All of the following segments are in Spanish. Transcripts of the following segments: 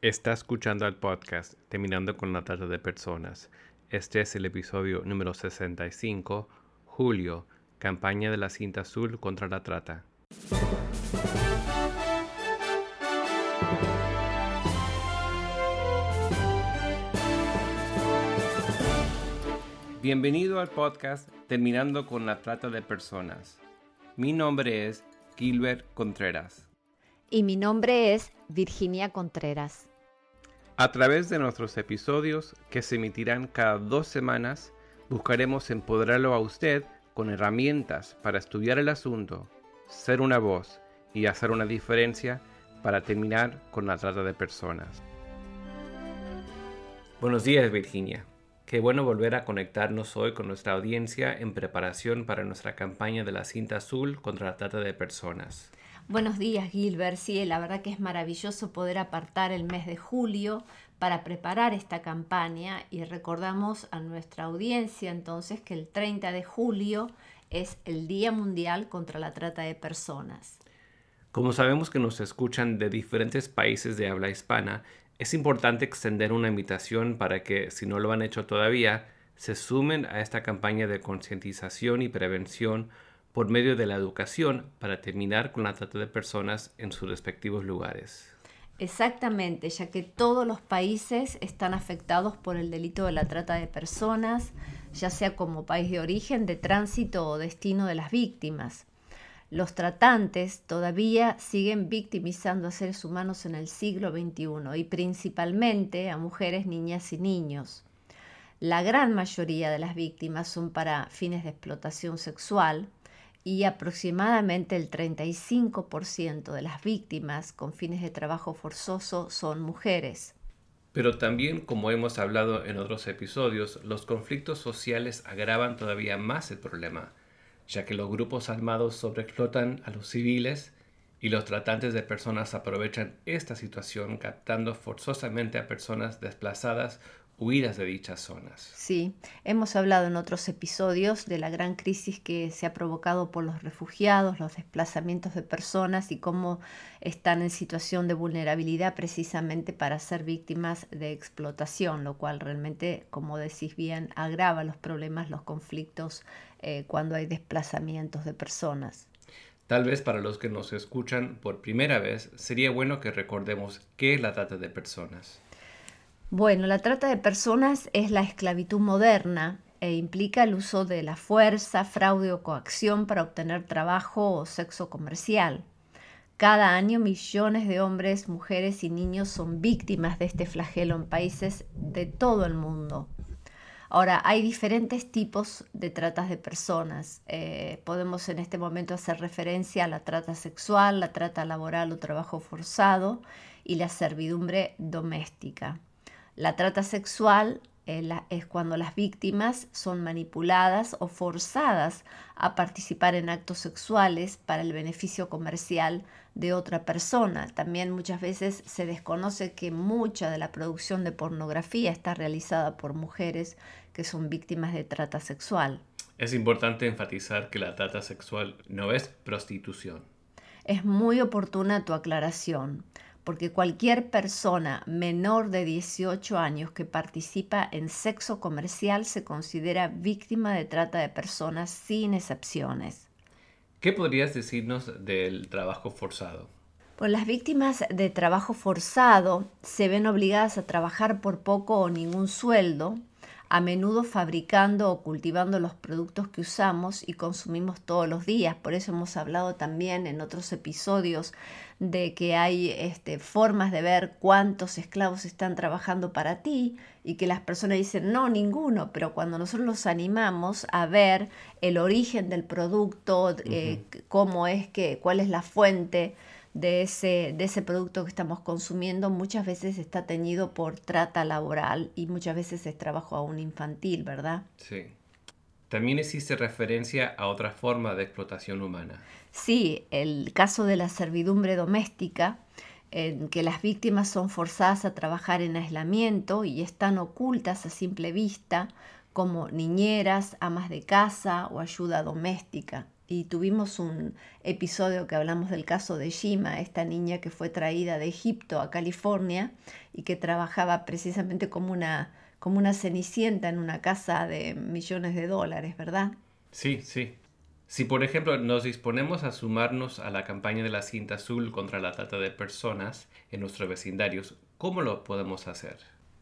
Está escuchando el podcast Terminando con la Trata de Personas. Este es el episodio número 65, Julio, campaña de la cinta azul contra la trata. Bienvenido al podcast Terminando con la Trata de Personas. Mi nombre es Gilbert Contreras. Y mi nombre es Virginia Contreras. A través de nuestros episodios, que se emitirán cada dos semanas, buscaremos empoderarlo a usted con herramientas para estudiar el asunto, ser una voz y hacer una diferencia para terminar con la trata de personas. Buenos días Virginia. Qué bueno volver a conectarnos hoy con nuestra audiencia en preparación para nuestra campaña de la cinta azul contra la trata de personas. Buenos días, Gilbert. Sí, la verdad que es maravilloso poder apartar el mes de julio para preparar esta campaña y recordamos a nuestra audiencia entonces que el 30 de julio es el Día Mundial contra la Trata de Personas. Como sabemos que nos escuchan de diferentes países de habla hispana, es importante extender una invitación para que, si no lo han hecho todavía, se sumen a esta campaña de concientización y prevención por medio de la educación para terminar con la trata de personas en sus respectivos lugares. Exactamente, ya que todos los países están afectados por el delito de la trata de personas, ya sea como país de origen, de tránsito o destino de las víctimas. Los tratantes todavía siguen victimizando a seres humanos en el siglo XXI y principalmente a mujeres, niñas y niños. La gran mayoría de las víctimas son para fines de explotación sexual, y aproximadamente el 35% de las víctimas con fines de trabajo forzoso son mujeres. Pero también, como hemos hablado en otros episodios, los conflictos sociales agravan todavía más el problema, ya que los grupos armados sobreexplotan a los civiles y los tratantes de personas aprovechan esta situación captando forzosamente a personas desplazadas huidas de dichas zonas. Sí, hemos hablado en otros episodios de la gran crisis que se ha provocado por los refugiados, los desplazamientos de personas y cómo están en situación de vulnerabilidad precisamente para ser víctimas de explotación, lo cual realmente, como decís bien, agrava los problemas, los conflictos eh, cuando hay desplazamientos de personas. Tal vez para los que nos escuchan por primera vez, sería bueno que recordemos qué es la trata de personas. Bueno, la trata de personas es la esclavitud moderna e implica el uso de la fuerza, fraude o coacción para obtener trabajo o sexo comercial. Cada año millones de hombres, mujeres y niños son víctimas de este flagelo en países de todo el mundo. Ahora, hay diferentes tipos de tratas de personas. Eh, podemos en este momento hacer referencia a la trata sexual, la trata laboral o trabajo forzado y la servidumbre doméstica. La trata sexual eh, es cuando las víctimas son manipuladas o forzadas a participar en actos sexuales para el beneficio comercial de otra persona. También muchas veces se desconoce que mucha de la producción de pornografía está realizada por mujeres que son víctimas de trata sexual. Es importante enfatizar que la trata sexual no es prostitución. Es muy oportuna tu aclaración porque cualquier persona menor de 18 años que participa en sexo comercial se considera víctima de trata de personas sin excepciones. ¿Qué podrías decirnos del trabajo forzado? Pues las víctimas de trabajo forzado se ven obligadas a trabajar por poco o ningún sueldo, a menudo fabricando o cultivando los productos que usamos y consumimos todos los días. Por eso hemos hablado también en otros episodios de que hay este, formas de ver cuántos esclavos están trabajando para ti y que las personas dicen, no, ninguno, pero cuando nosotros los animamos a ver el origen del producto, eh, cómo es que, cuál es la fuente, de ese, de ese producto que estamos consumiendo muchas veces está teñido por trata laboral y muchas veces es trabajo aún infantil, ¿verdad? Sí. También existe referencia a otra forma de explotación humana. Sí, el caso de la servidumbre doméstica, en que las víctimas son forzadas a trabajar en aislamiento y están ocultas a simple vista como niñeras, amas de casa o ayuda doméstica. Y tuvimos un episodio que hablamos del caso de Shima, esta niña que fue traída de Egipto a California y que trabajaba precisamente como una, como una cenicienta en una casa de millones de dólares, ¿verdad? Sí, sí. Si por ejemplo nos disponemos a sumarnos a la campaña de la cinta azul contra la trata de personas en nuestros vecindarios, ¿cómo lo podemos hacer?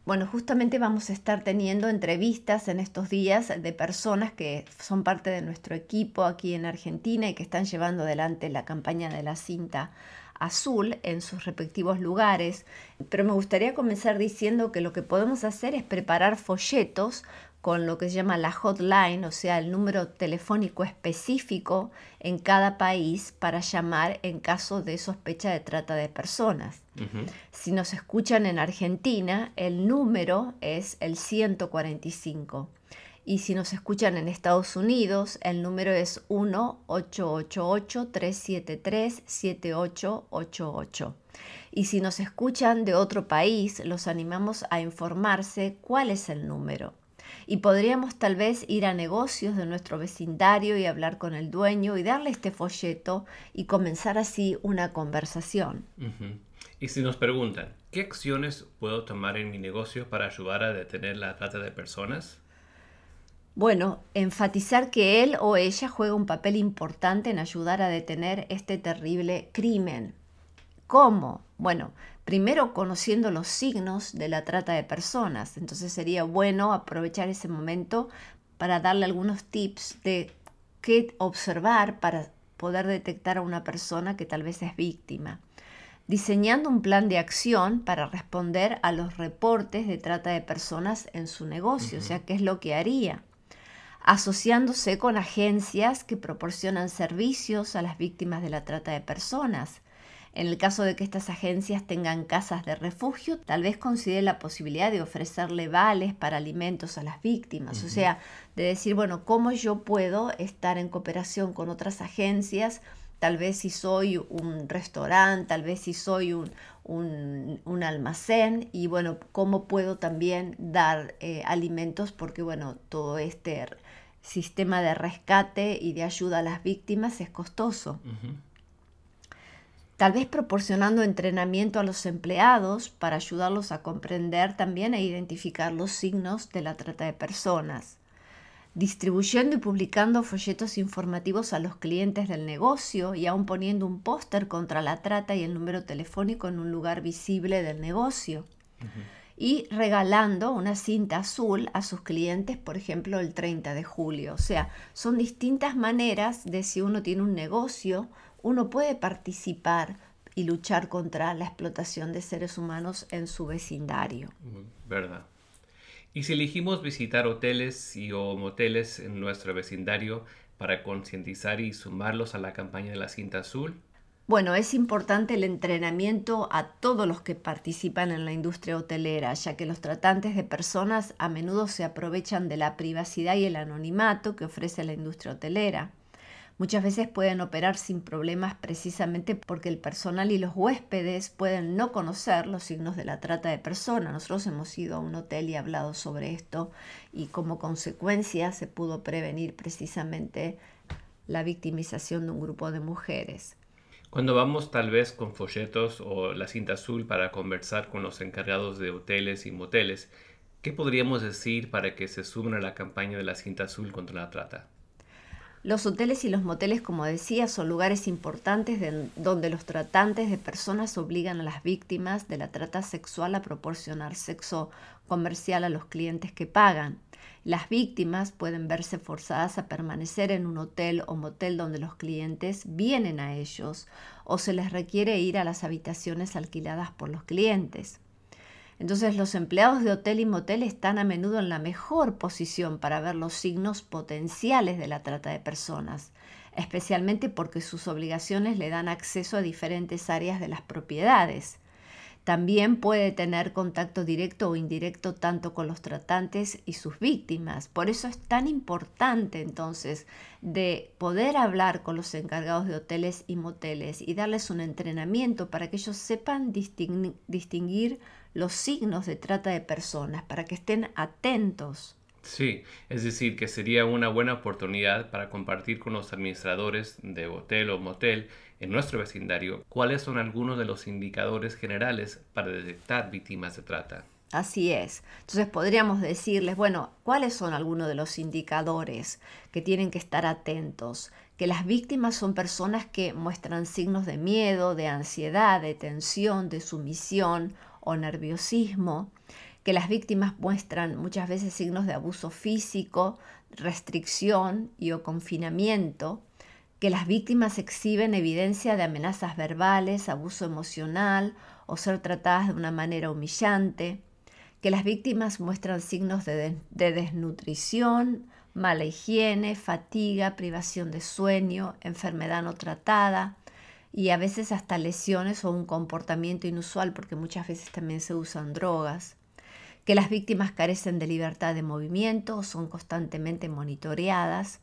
Bueno, justamente vamos a estar teniendo entrevistas en estos días de personas que son parte de nuestro equipo aquí en Argentina y que están llevando adelante la campaña de la cinta azul en sus respectivos lugares. Pero me gustaría comenzar diciendo que lo que podemos hacer es preparar folletos con lo que se llama la hotline, o sea, el número telefónico específico en cada país para llamar en caso de sospecha de trata de personas. Si nos escuchan en Argentina, el número es el 145. Y si nos escuchan en Estados Unidos, el número es 1-888-373-7888. Y si nos escuchan de otro país, los animamos a informarse cuál es el número y podríamos tal vez ir a negocios de nuestro vecindario y hablar con el dueño y darle este folleto y comenzar así una conversación. Y si nos preguntan, ¿qué acciones puedo tomar en mi negocio para ayudar a detener la trata de personas? Bueno, enfatizar que él o ella juega un papel importante en ayudar a detener este terrible crimen. ¿Cómo? Bueno, primero conociendo los signos de la trata de personas. Entonces sería bueno aprovechar ese momento para darle algunos tips de qué observar para poder detectar a una persona que tal vez es víctima. Diseñando un plan de acción para responder a los reportes de trata de personas en su negocio, o sea, qué es lo que haría. Asociándose con agencias que proporcionan servicios a las víctimas de la trata de personas en el caso de que estas agencias tengan casas de refugio, tal vez considere la posibilidad de ofrecerle vales para alimentos a las víctimas. O sea, de decir, bueno, ¿cómo yo puedo estar en cooperación con otras agencias? Tal vez si soy un restaurante, tal vez si soy un, un, almacén y bueno, ¿cómo puedo también dar eh, alimentos? Porque bueno, todo este sistema de rescate y de ayuda a las víctimas es costoso tal vez proporcionando entrenamiento a los empleados para ayudarlos a comprender también e identificar los signos de la trata de personas, distribuyendo y publicando folletos informativos a los clientes del negocio y aún poniendo un póster contra la trata y el número telefónico en un lugar visible del negocio. Y regalando una cinta azul a sus clientes, por ejemplo, el 30 de julio. O sea, son distintas maneras de si uno tiene un negocio, uno puede participar y luchar contra la explotación de seres humanos en su vecindario. Verdad. Y si elegimos visitar hoteles y o moteles en nuestro vecindario para concientizar y sumarlos a la campaña de la cinta azul, bueno, es importante el entrenamiento a todos los que participan en la industria hotelera, ya que los tratantes de personas a menudo se aprovechan de la privacidad y el anonimato que ofrece la industria hotelera. Muchas veces pueden operar sin problemas precisamente porque el personal y los huéspedes pueden no conocer los signos de la trata de personas. Nosotros hemos ido a un hotel y hablado sobre esto y como consecuencia se pudo prevenir precisamente la victimización de un grupo de mujeres. Cuando vamos tal vez con folletos o la cinta azul para conversar con los encargados de hoteles y moteles, ¿qué podríamos decir para que se sumen a la campaña de la cinta azul contra la trata? Los hoteles y los moteles, como decía, son lugares importantes donde los tratantes de personas obligan a las víctimas de la trata sexual a proporcionar sexo comercial a los clientes que pagan. Las víctimas pueden verse forzadas a permanecer en un hotel o motel donde los clientes vienen a ellos o se les requiere ir a las habitaciones alquiladas por los clientes. Entonces los empleados de hotel y motel están a menudo en la mejor posición para ver los signos potenciales de la trata de personas, especialmente porque sus obligaciones le dan acceso a diferentes áreas de las propiedades. También puede tener contacto directo o indirecto tanto con los tratantes y sus víctimas. Por eso es tan importante entonces de poder hablar con los encargados de hoteles y moteles y darles un entrenamiento para que ellos sepan distinguir los signos de trata de personas, para que estén atentos. Sí, es decir, que sería una buena oportunidad para compartir con los administradores de hotel o motel en nuestro vecindario cuáles son algunos de los indicadores generales para detectar víctimas de trata. Así es. Entonces podríamos decirles, bueno, ¿cuáles son algunos de los indicadores que tienen que estar atentos? Que las víctimas son personas que muestran signos de miedo, de ansiedad, de tensión, de sumisión o nerviosismo, que las víctimas muestran muchas veces signos de abuso físico, restricción y o confinamiento, que las víctimas exhiben evidencia de amenazas verbales, abuso emocional o ser tratadas de una manera humillante, que las víctimas muestran signos de, de desnutrición, mala higiene, fatiga, privación de sueño, enfermedad no tratada y a veces hasta lesiones o un comportamiento inusual porque muchas veces también se usan drogas que las víctimas carecen de libertad de movimiento o son constantemente monitoreadas,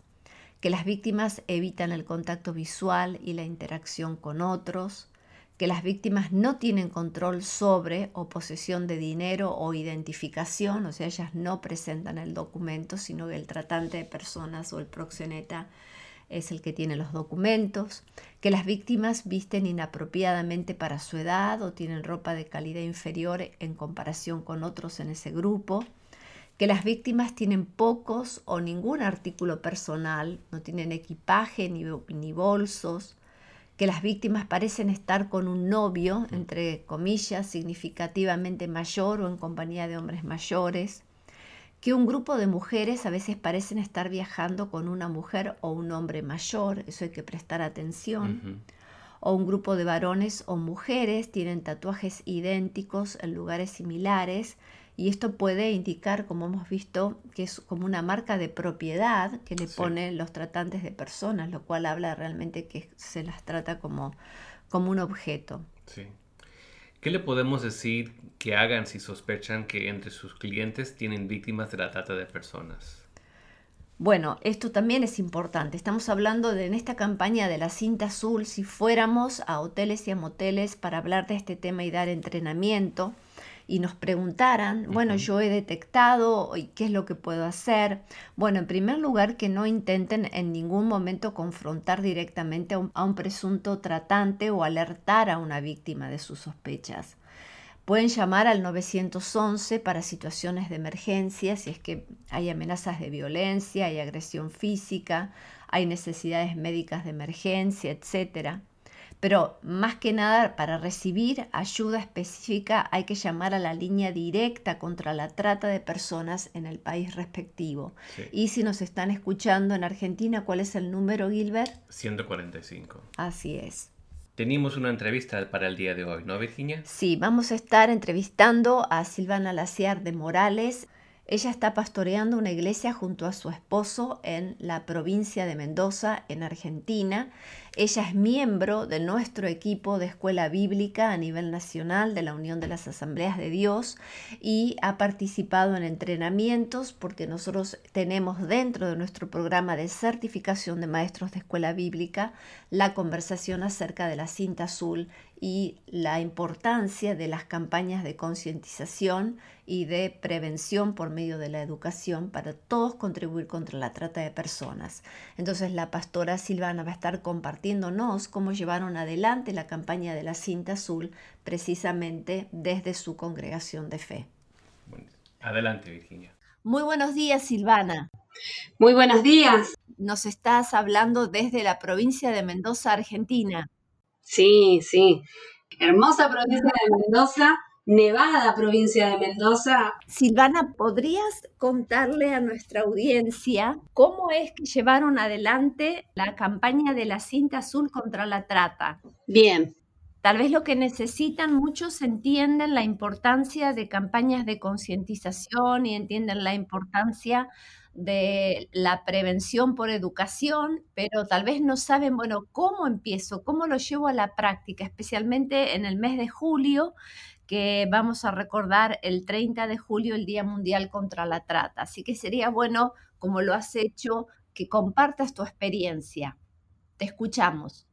que las víctimas evitan el contacto visual y la interacción con otros, que las víctimas no tienen control sobre o posesión de dinero o identificación, o sea, ellas no presentan el documento, sino que el tratante de personas o el proxeneta es el que tiene los documentos, que las víctimas visten inapropiadamente para su edad o tienen ropa de calidad inferior en comparación con otros en ese grupo, que las víctimas tienen pocos o ningún artículo personal, no tienen equipaje ni, ni bolsos, que las víctimas parecen estar con un novio, entre comillas, significativamente mayor o en compañía de hombres mayores, que un grupo de mujeres a veces parecen estar viajando con una mujer o un hombre mayor, eso hay que prestar atención, o un grupo de varones o mujeres tienen tatuajes idénticos en lugares similares, y esto puede indicar, como hemos visto, que es como una marca de propiedad que le ponen los tratantes de personas, lo cual habla realmente que se las trata como, como un objeto. Sí. ¿Qué le podemos decir que hagan si sospechan que entre sus clientes tienen víctimas de la trata de personas? Bueno, esto también es importante. Estamos hablando de en esta campaña de la cinta azul, si fuéramos a hoteles y a moteles para hablar de este tema y dar entrenamiento, y nos preguntaran, bueno, yo he detectado, ¿qué es lo que puedo hacer? Bueno, en primer lugar, que no intenten en ningún momento confrontar directamente a un, a un presunto tratante o alertar a una víctima de sus sospechas. Pueden llamar al 911 para situaciones de emergencia, si es que hay amenazas de violencia, hay agresión física, hay necesidades médicas de emergencia, etcétera. Pero más que nada, para recibir ayuda específica hay que llamar a la línea directa contra la trata de personas en el país respectivo. Y si nos están escuchando en Argentina, ¿cuál es el número, Gilbert? 145. Así es. Tenemos una entrevista para el día de hoy, ¿no, Virginia? Sí, vamos a estar entrevistando a Silvana Laciar de Morales. Ella está pastoreando una iglesia junto a su esposo en la provincia de Mendoza, en Argentina. Ella es miembro de nuestro equipo de escuela bíblica a nivel nacional de la Unión de las Asambleas de Dios y ha participado en entrenamientos porque nosotros tenemos dentro de nuestro programa de certificación de maestros de escuela bíblica la conversación acerca de la cinta azul y la importancia de las campañas de concientización y de prevención por medio de la educación para todos contribuir contra la trata de personas. Entonces la pastora Silvana va a estar compartiendo cómo llevaron adelante la campaña de la cinta azul precisamente desde su congregación de fe. Adelante, Virginia. Muy buenos días, Silvana. Muy buenos días. Nos estás hablando desde la provincia de Mendoza, Argentina. Sí, sí. Hermosa provincia de Mendoza, Nevada, provincia de Mendoza. Silvana, ¿podrías contarle a nuestra audiencia cómo es que llevaron adelante la campaña de la cinta azul contra la trata? Bien. Tal vez lo que necesitan muchos entienden la importancia de campañas de concientización y entienden la importancia de la prevención por educación, pero tal vez no saben, bueno, cómo empiezo, cómo lo llevo a la práctica, especialmente en el mes de julio, que vamos a recordar el 30 de julio, el Día Mundial contra la Trata. Así que sería bueno, como lo has hecho, que compartas tu experiencia. Te escuchamos.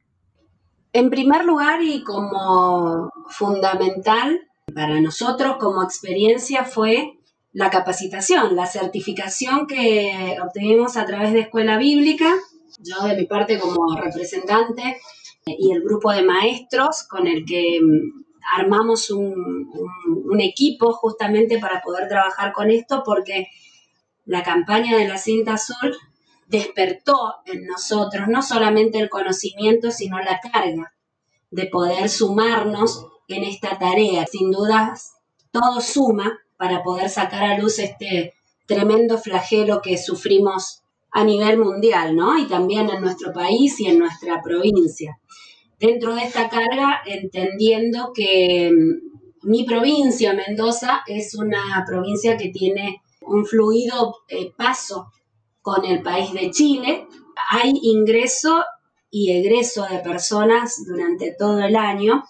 En primer lugar y como fundamental para nosotros como experiencia fue la capacitación, la certificación que obtuvimos a través de Escuela Bíblica, yo de mi parte como representante y el grupo de maestros con el que mm, armamos un, equipo justamente para poder trabajar con esto porque la campaña de la cinta azul despertó en nosotros no solamente el conocimiento, sino la carga de poder sumarnos en esta tarea. Sin dudas, todo suma para poder sacar a luz este tremendo flagelo que sufrimos a nivel mundial, ¿no? Y también en nuestro país y en nuestra provincia. Dentro de esta carga, entendiendo que mm, mi provincia, Mendoza, es una provincia que tiene un fluido eh, paso con el país de Chile. Hay ingreso y egreso de personas durante todo el año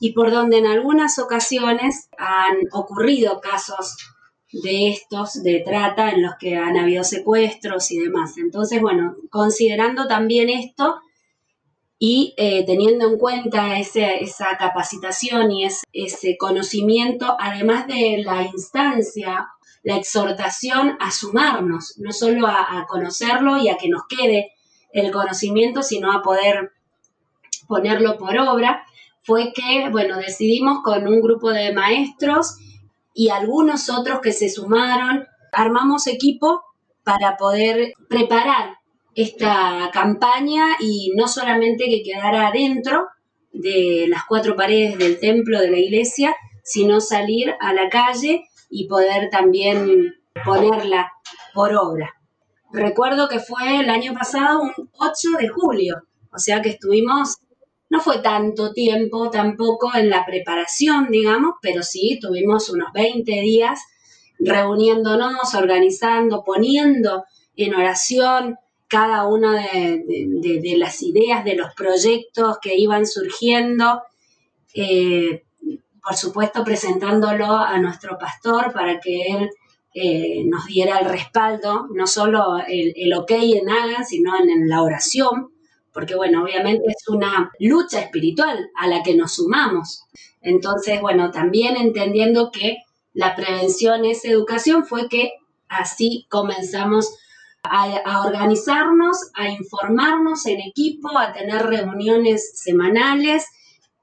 y por donde en algunas ocasiones han ocurrido casos de estos de trata en los que han habido secuestros y demás. Entonces, bueno, considerando también esto y eh, teniendo en cuenta esa capacitación y ese, conocimiento, además de la instancia, la exhortación a sumarnos, no solo a conocerlo y a que nos quede el conocimiento, sino a poder ponerlo por obra, fue que, bueno, decidimos con un grupo de maestros y algunos otros que se sumaron, armamos equipo para poder preparar esta campaña y no solamente que quedara adentro de las cuatro paredes del templo de la iglesia, sino salir a la calle y poder también ponerla por obra. Recuerdo que fue el año pasado un 8 de julio, o sea que estuvimos no fue tanto tiempo tampoco en la preparación, digamos, pero sí tuvimos unos 20 días reuniéndonos, organizando, poniendo en oración cada una de, las ideas, de los proyectos que iban surgiendo. Eh, por supuesto, presentándolo a nuestro pastor para que él eh, nos diera el respaldo, no solo el, el ok en hagan, sino en la oración porque bueno, obviamente es una lucha espiritual a la que nos sumamos. Entonces, bueno, también entendiendo que la prevención es educación, fue que así comenzamos a, organizarnos, a informarnos en equipo, a tener reuniones semanales.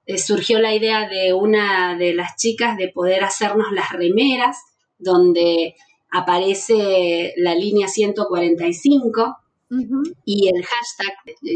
Eh, surgió la idea de una de las chicas de poder hacernos las remeras, donde aparece la línea 145, y el hashtag,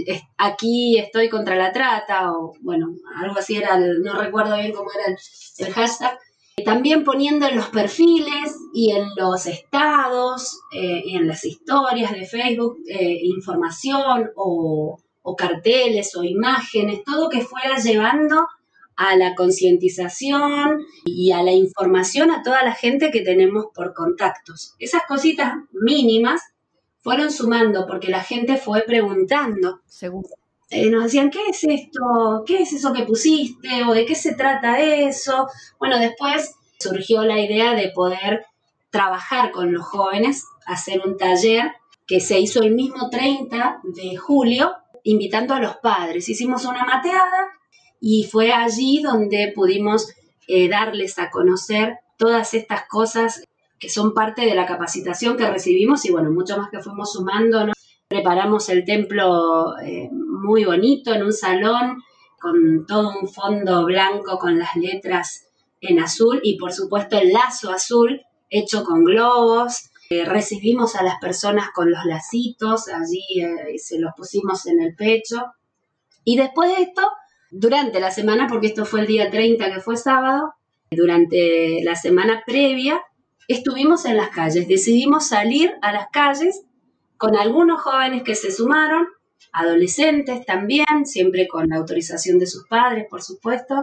eh, aquí estoy contra la trata, o bueno, algo así era, no recuerdo bien cómo era el, hashtag. También poniendo en los perfiles y en los estados eh, y en las historias de Facebook eh, información o, o carteles o imágenes, todo que fuera llevando a la concientización y a la información a toda la gente que tenemos por contactos. Esas cositas mínimas fueron sumando porque la gente fue preguntando. Seguro. Eh, nos decían, ¿qué es esto? ¿Qué es eso que pusiste? ¿O de qué se trata eso? Bueno, después surgió la idea de poder trabajar con los jóvenes, hacer un taller que se hizo el mismo 30 de julio, invitando a los padres. Hicimos una mateada y fue allí donde pudimos eh, darles a conocer todas estas cosas que son parte de la capacitación que recibimos y bueno, mucho más que fuimos sumando, ¿no? Preparamos el templo eh, muy bonito en un salón con todo un fondo blanco con las letras en azul y por supuesto el lazo azul hecho con globos. Eh, recibimos a las personas con los lacitos, allí eh, se los pusimos en el pecho. Y después de esto, durante la semana, porque esto fue el día 30 que fue sábado, durante la semana previa estuvimos en las calles, decidimos salir a las calles con algunos jóvenes que se sumaron, adolescentes también, siempre con la autorización de sus padres, por supuesto,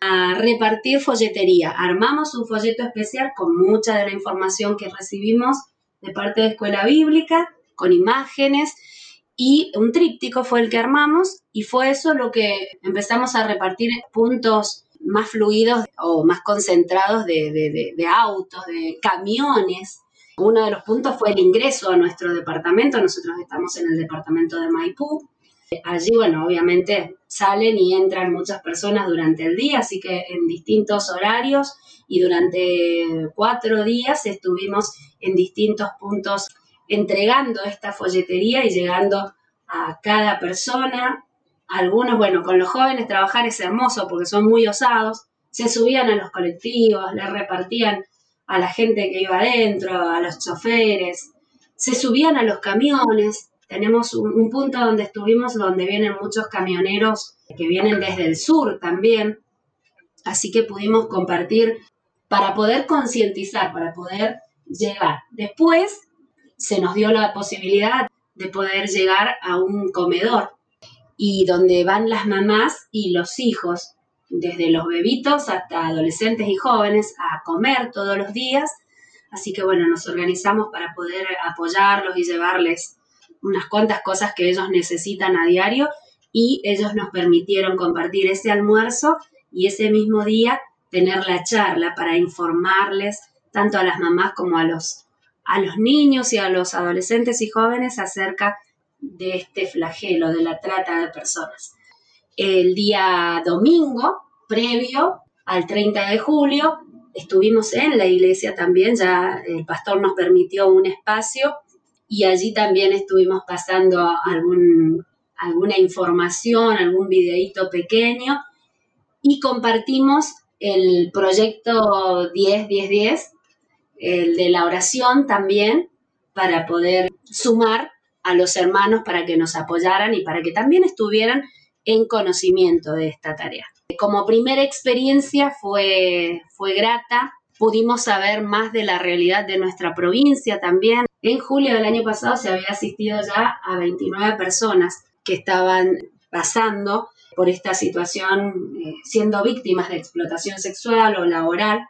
a repartir folletería. Armamos un folleto especial con mucha de la información que recibimos de parte de Escuela Bíblica, con imágenes, y un tríptico fue el que armamos, y fue eso lo que empezamos a repartir puntos más fluidos o más concentrados de, autos, de camiones. Uno de los puntos fue el ingreso a nuestro departamento. Nosotros estamos en el departamento de Maipú. Allí, bueno, obviamente salen y entran muchas personas durante el día, así que en distintos horarios y durante cuatro días estuvimos en distintos puntos entregando esta folletería y llegando a cada persona. Algunos, bueno, con los jóvenes trabajar es hermoso porque son muy osados, se subían a los colectivos, les repartían a la gente que iba adentro, a los choferes, se subían a los camiones. Tenemos un, punto donde estuvimos donde vienen muchos camioneros que vienen desde el sur también, así que pudimos compartir para poder concientizar, para poder llegar. Después se nos dio la posibilidad de poder llegar a un comedor y donde van las mamás y los hijos, desde los bebitos hasta adolescentes y jóvenes, a comer todos los días. Así que bueno, nos organizamos para poder apoyarlos y llevarles unas cuantas cosas que ellos necesitan a diario y ellos nos permitieron compartir ese almuerzo y ese mismo día tener la charla para informarles tanto a las mamás como a los, a los niños y a los adolescentes y jóvenes acerca de este flagelo de la trata de personas. El día domingo, previo al 30 de julio, estuvimos en la iglesia también, ya el pastor nos permitió un espacio y allí también estuvimos pasando algún, alguna información, algún videíto pequeño y compartimos el proyecto 10-10-10, el de la oración también, para poder sumar a los hermanos para que nos apoyaran y para que también estuvieran en conocimiento de esta tarea. Como primera experiencia fue, fue grata, pudimos saber más de la realidad de nuestra provincia también. En julio del año pasado se había asistido ya a 29 personas que estaban pasando por esta situación eh, siendo víctimas de explotación sexual o laboral.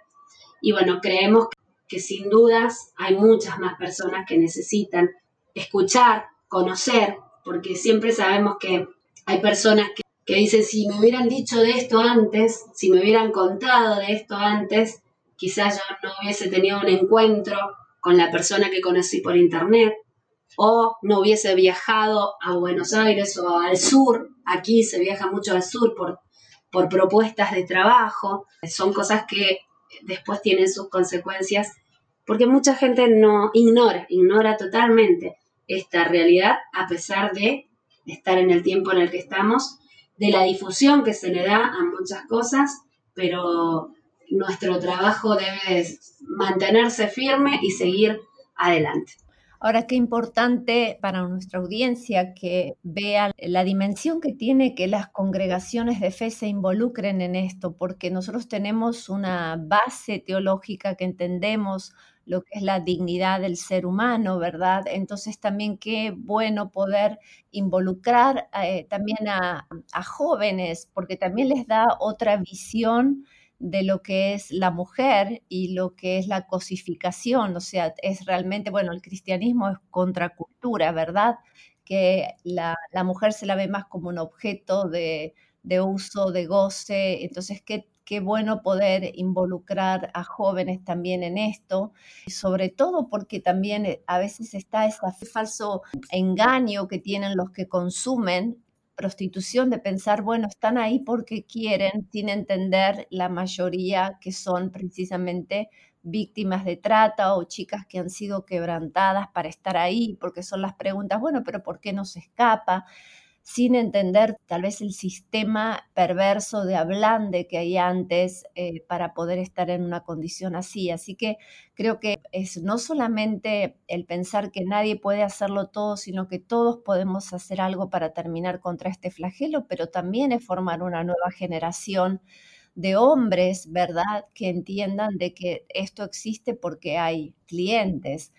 Y bueno, creemos que sin dudas hay muchas más personas que necesitan escuchar, conocer, porque siempre sabemos que hay personas que, que dicen, si me hubieran dicho de esto antes, si me hubieran contado de esto antes, quizás yo no hubiese tenido un encuentro con la persona que conocí por internet, o no hubiese viajado a Buenos Aires o al sur, aquí se viaja mucho al sur por, por propuestas de trabajo, son cosas que después tienen sus consecuencias, porque mucha gente no ignora, ignora totalmente esta realidad a pesar de estar en el tiempo en el que estamos, de la difusión que se le da a muchas cosas, pero nuestro trabajo debe mantenerse firme y seguir adelante. Ahora, qué importante para nuestra audiencia que vea la dimensión que tiene que las congregaciones de fe se involucren en esto, porque nosotros tenemos una base teológica que entendemos lo que es la dignidad del ser humano, ¿verdad? Entonces también qué bueno poder involucrar eh, también a, a jóvenes, porque también les da otra visión de lo que es la mujer y lo que es la cosificación, o sea, es realmente, bueno, el cristianismo es contracultura, ¿verdad? Que la, mujer se la ve más como un objeto de, uso, de goce, entonces qué, qué bueno poder involucrar a jóvenes también en esto, sobre todo porque también eh, a veces está ese falso engaño que tienen los que consumen prostitución de pensar, bueno, están ahí porque quieren, sin entender la mayoría que son precisamente víctimas de trata o chicas que han sido quebrantadas para estar ahí, porque son las preguntas, bueno, pero ¿por qué no se escapa? Sin entender tal vez el sistema perverso de ablande que hay antes eh, para poder estar en una condición así. Así que creo que es no solamente el pensar que nadie puede hacerlo todo, sino que todos podemos hacer algo para terminar contra este flagelo, pero también es formar una nueva generación de hombres, ¿verdad?, que entiendan de que esto existe porque hay clientes.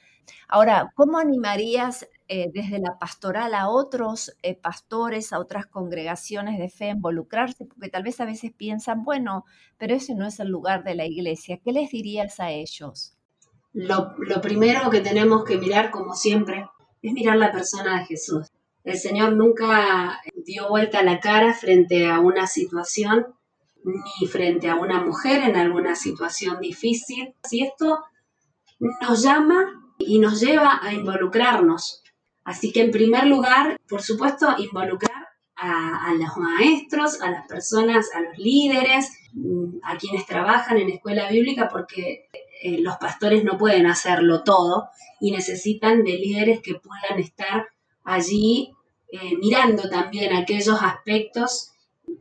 Ahora, ¿cómo animarías eh, desde la pastoral a otros eh, pastores, a otras congregaciones de fe involucrarse, porque tal vez a veces piensan, bueno, pero ese no es el lugar de la iglesia. ¿Qué les dirías a ellos? Lo, lo primero que tenemos que mirar, como siempre, es mirar la persona de Jesús. El Señor nunca dio vuelta la cara frente a una situación ni frente a una mujer en alguna situación difícil. Si esto nos llama y nos lleva a involucrarnos Así que en primer lugar, por supuesto, involucrar a, los maestros, a las personas, a los líderes, mm, a quienes trabajan en escuela bíblica, porque eh, los pastores no pueden hacerlo todo y necesitan de líderes que puedan estar allí eh, mirando también aquellos aspectos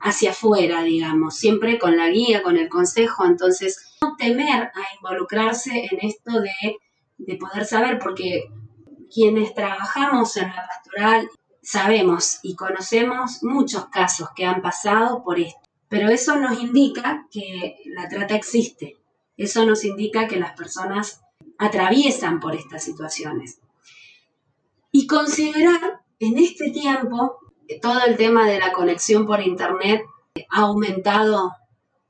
hacia afuera, digamos, siempre con la guía, con el consejo. Entonces, no temer a involucrarse en esto de, de poder saber, porque quienes trabajamos en la pastoral sabemos y conocemos muchos casos que han pasado por esto, pero eso nos indica que la trata existe, eso nos indica que las personas atraviesan por estas situaciones. Y considerar en este tiempo todo el tema de la conexión por Internet ha aumentado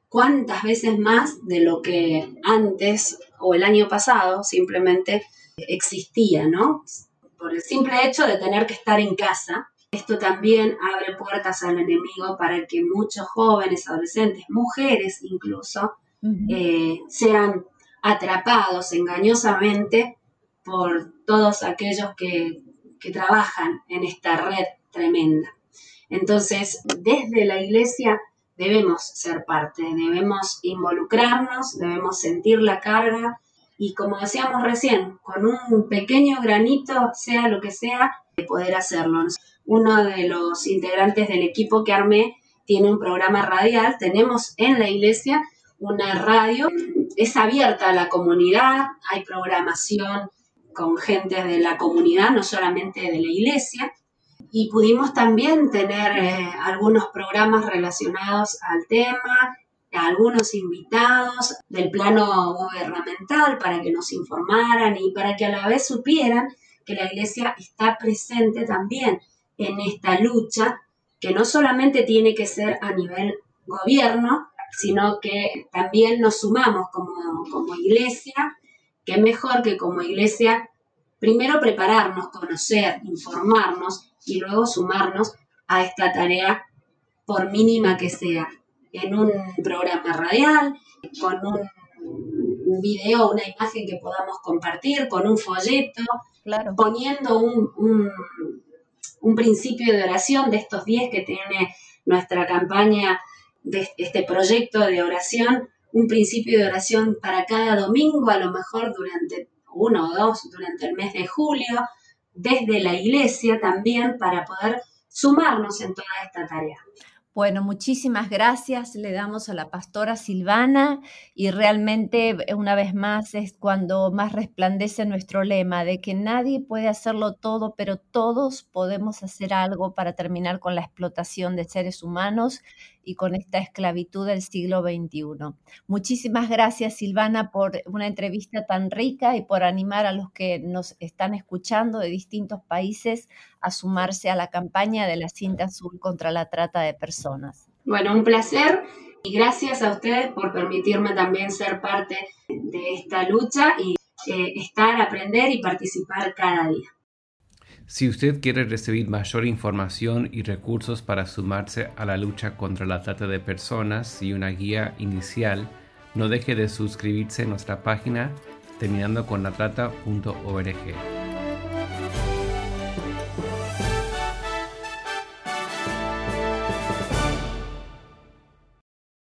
cuántas veces más de lo que antes o el año pasado simplemente existía, ¿no? Por el simple hecho de tener que estar en casa, esto también abre puertas al enemigo para que muchos jóvenes, adolescentes, mujeres incluso, eh, sean atrapados engañosamente por todos aquellos que, que trabajan en esta red tremenda. Entonces, desde la iglesia debemos ser parte, debemos involucrarnos, debemos sentir la carga y como decíamos recién, con un pequeño granito, sea lo que sea, de poder hacerlo. Uno de los integrantes del equipo que armé tiene un programa radial, tenemos en la iglesia una radio, es abierta a la comunidad, hay programación con gente de la comunidad, no solamente de la iglesia, y pudimos también tener eh, algunos programas relacionados al tema, algunos invitados del plano gubernamental para que nos informaran y para que a la vez supieran que la iglesia está presente también en esta lucha, que no solamente tiene que ser a nivel gobierno, sino que también nos sumamos como, como iglesia, que mejor que como iglesia primero prepararnos, conocer, informarnos y luego sumarnos a esta tarea por mínima que sea en un programa radial, con un, video, una imagen que podamos compartir, con un folleto, poniendo un, un, principio de oración de estos 10 que tiene nuestra campaña de este proyecto de oración, un principio de oración para cada domingo, a lo mejor durante uno o dos, durante el mes de julio, desde la iglesia también, para poder sumarnos en toda esta tarea. Bueno, muchísimas gracias. Le damos a la pastora Silvana y realmente eh, una vez más es cuando más resplandece nuestro lema de que nadie puede hacerlo todo, pero todos podemos hacer algo para terminar con la explotación de seres humanos y con esta esclavitud del siglo XXI. Muchísimas gracias Silvana por una entrevista tan rica y por animar a los que nos están escuchando de distintos países a sumarse a la campaña de la cinta azul contra la trata de personas. Bueno, un placer y gracias a ustedes por permitirme también ser parte de esta lucha y eh, estar, aprender y participar cada día. Si usted quiere recibir mayor información y recursos para sumarse a la lucha contra la trata de personas y una guía inicial, no deje de suscribirse a nuestra página terminando con la trata.org.